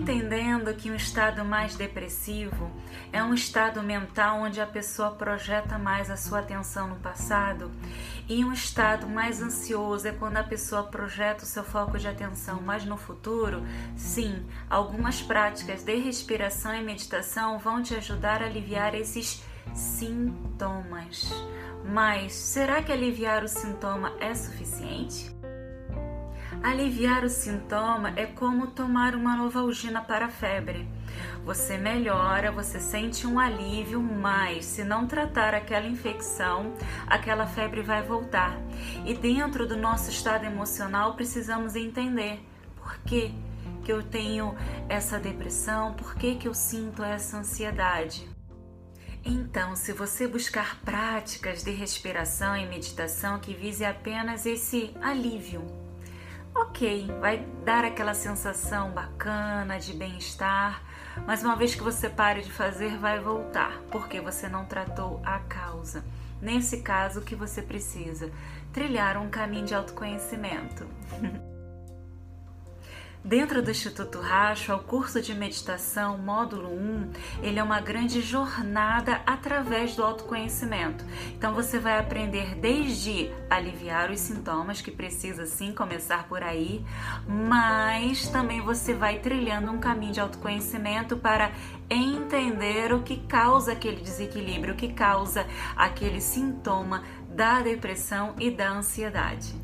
entendendo que um estado mais depressivo é um estado mental onde a pessoa projeta mais a sua atenção no passado, e um estado mais ansioso é quando a pessoa projeta o seu foco de atenção mais no futuro, sim, algumas práticas de respiração e meditação vão te ajudar a aliviar esses sintomas. Mas será que aliviar o sintoma é suficiente? Aliviar o sintoma é como tomar uma novalgina para a febre. Você melhora, você sente um alívio, mas se não tratar aquela infecção, aquela febre vai voltar. E dentro do nosso estado emocional, precisamos entender por que, que eu tenho essa depressão, por que, que eu sinto essa ansiedade. Então, se você buscar práticas de respiração e meditação que vise apenas esse alívio, ok, vai dar aquela sensação bacana de bem-estar, mas uma vez que você pare de fazer, vai voltar, porque você não tratou a causa. Nesse caso, o que você precisa? Trilhar um caminho de autoconhecimento. Dentro do Instituto Racho, o curso de meditação módulo 1, ele é uma grande jornada através do autoconhecimento. Então você vai aprender desde aliviar os sintomas, que precisa sim começar por aí, mas também você vai trilhando um caminho de autoconhecimento para entender o que causa aquele desequilíbrio, o que causa aquele sintoma da depressão e da ansiedade.